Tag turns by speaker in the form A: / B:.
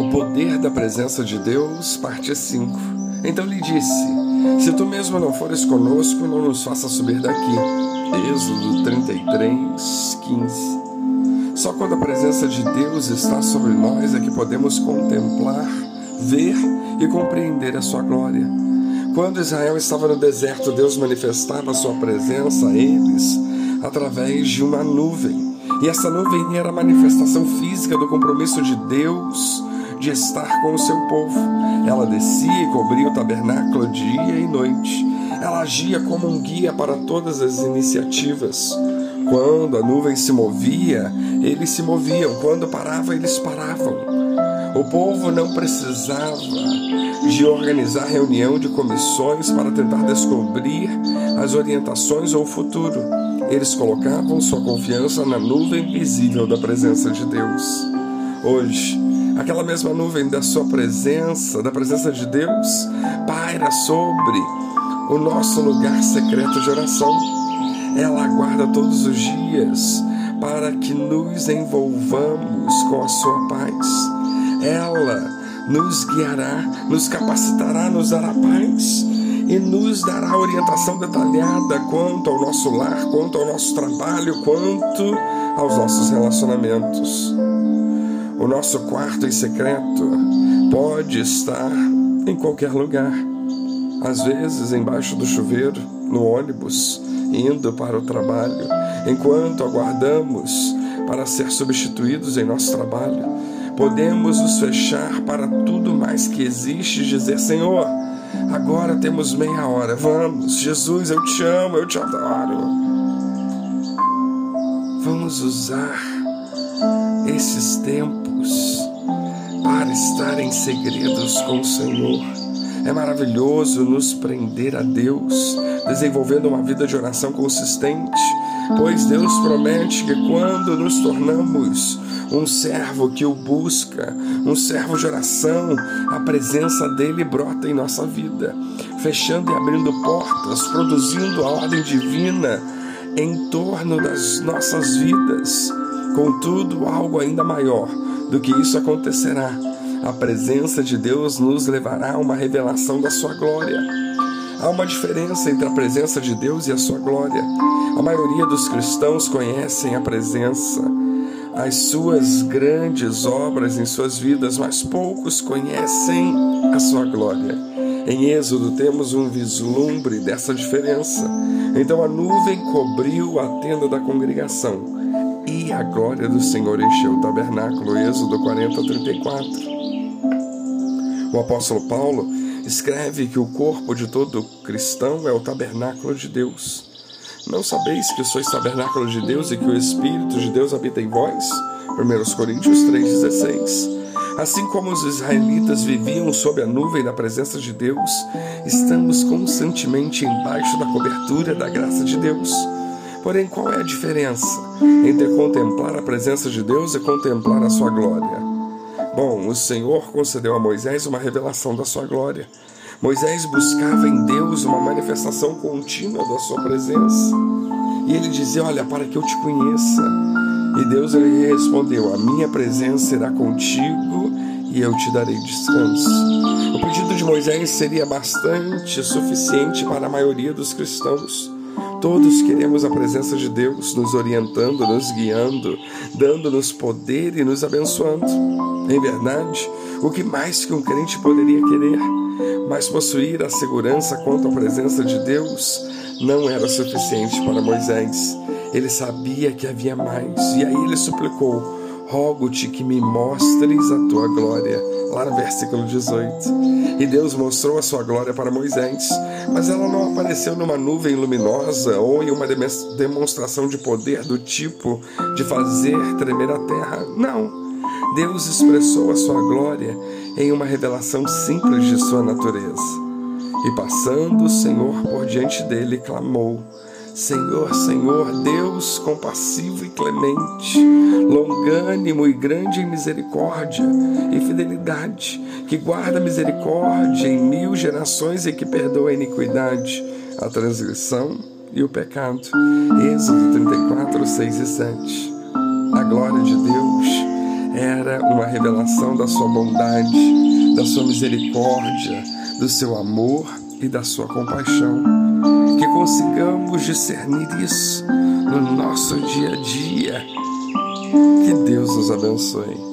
A: O poder da presença de Deus, parte 5. Então lhe disse: Se tu mesmo não fores conosco, não nos faça subir daqui. Êxodo 33, 15. Só quando a presença de Deus está sobre nós é que podemos contemplar, ver e compreender a sua glória. Quando Israel estava no deserto, Deus manifestava a sua presença a eles através de uma nuvem. E essa nuvem era a manifestação física do compromisso de Deus de estar com o seu povo. Ela descia e cobria o tabernáculo dia e noite. Ela agia como um guia para todas as iniciativas. Quando a nuvem se movia, eles se moviam. Quando parava, eles paravam. O povo não precisava de organizar reunião de comissões para tentar descobrir as orientações ou o futuro. Eles colocavam sua confiança na nuvem visível da presença de Deus. Hoje, aquela mesma nuvem da sua presença, da presença de Deus, paira sobre o nosso lugar secreto de oração. Ela aguarda todos os dias para que nos envolvamos com a sua paz. Ela nos guiará, nos capacitará, nos dará paz e nos dará orientação detalhada quanto ao nosso lar, quanto ao nosso trabalho, quanto aos nossos relacionamentos. O nosso quarto em secreto pode estar em qualquer lugar. Às vezes embaixo do chuveiro, no ônibus, indo para o trabalho, enquanto aguardamos para ser substituídos em nosso trabalho, podemos nos fechar para tudo mais que existe e dizer: Senhor, agora temos meia hora, vamos, Jesus, eu te amo, eu te adoro. Vamos usar esses tempos estar em segredos com o Senhor. É maravilhoso nos prender a Deus, desenvolvendo uma vida de oração consistente, pois Deus promete que quando nos tornamos um servo que o busca, um servo de oração, a presença dele brota em nossa vida, fechando e abrindo portas, produzindo a ordem divina em torno das nossas vidas. Contudo, algo ainda maior do que isso acontecerá. A presença de Deus nos levará a uma revelação da sua glória. Há uma diferença entre a presença de Deus e a sua glória. A maioria dos cristãos conhecem a presença, as suas grandes obras em suas vidas, mas poucos conhecem a sua glória. Em Êxodo temos um vislumbre dessa diferença. Então a nuvem cobriu a tenda da congregação e a glória do Senhor encheu o tabernáculo. Êxodo 40, 34. O apóstolo Paulo escreve que o corpo de todo cristão é o tabernáculo de Deus. Não sabeis que sois tabernáculo de Deus e que o Espírito de Deus habita em vós? 1 Coríntios 3,16. Assim como os israelitas viviam sob a nuvem da presença de Deus, estamos constantemente embaixo da cobertura da graça de Deus. Porém, qual é a diferença entre contemplar a presença de Deus e contemplar a sua glória? Bom, o Senhor concedeu a Moisés uma revelação da sua glória. Moisés buscava em Deus uma manifestação contínua da sua presença. E ele dizia: Olha, para que eu te conheça. E Deus lhe respondeu: A minha presença será contigo e eu te darei descanso. O pedido de Moisés seria bastante suficiente para a maioria dos cristãos. Todos queremos a presença de Deus nos orientando, nos guiando, dando-nos poder e nos abençoando. Em verdade, o que mais que um crente poderia querer? Mas possuir a segurança quanto à presença de Deus não era suficiente para Moisés. Ele sabia que havia mais, e aí ele suplicou: Rogo-te que me mostres a tua glória. Lá no versículo 18. E Deus mostrou a sua glória para Moisés, mas ela não apareceu numa nuvem luminosa ou em uma demonstração de poder do tipo de fazer tremer a terra. Não. Deus expressou a sua glória em uma revelação simples de sua natureza. E passando o Senhor por diante dele, clamou: Senhor, Senhor, Deus compassivo e clemente, longânimo e grande em misericórdia e fidelidade, que guarda misericórdia em mil gerações e que perdoa a iniquidade, a transgressão e o pecado. Êxodo 34, 6 e 7. A glória de Deus era uma revelação da sua bondade, da sua misericórdia, do seu amor e da sua compaixão. Consigamos discernir isso no nosso dia a dia. Que Deus nos abençoe.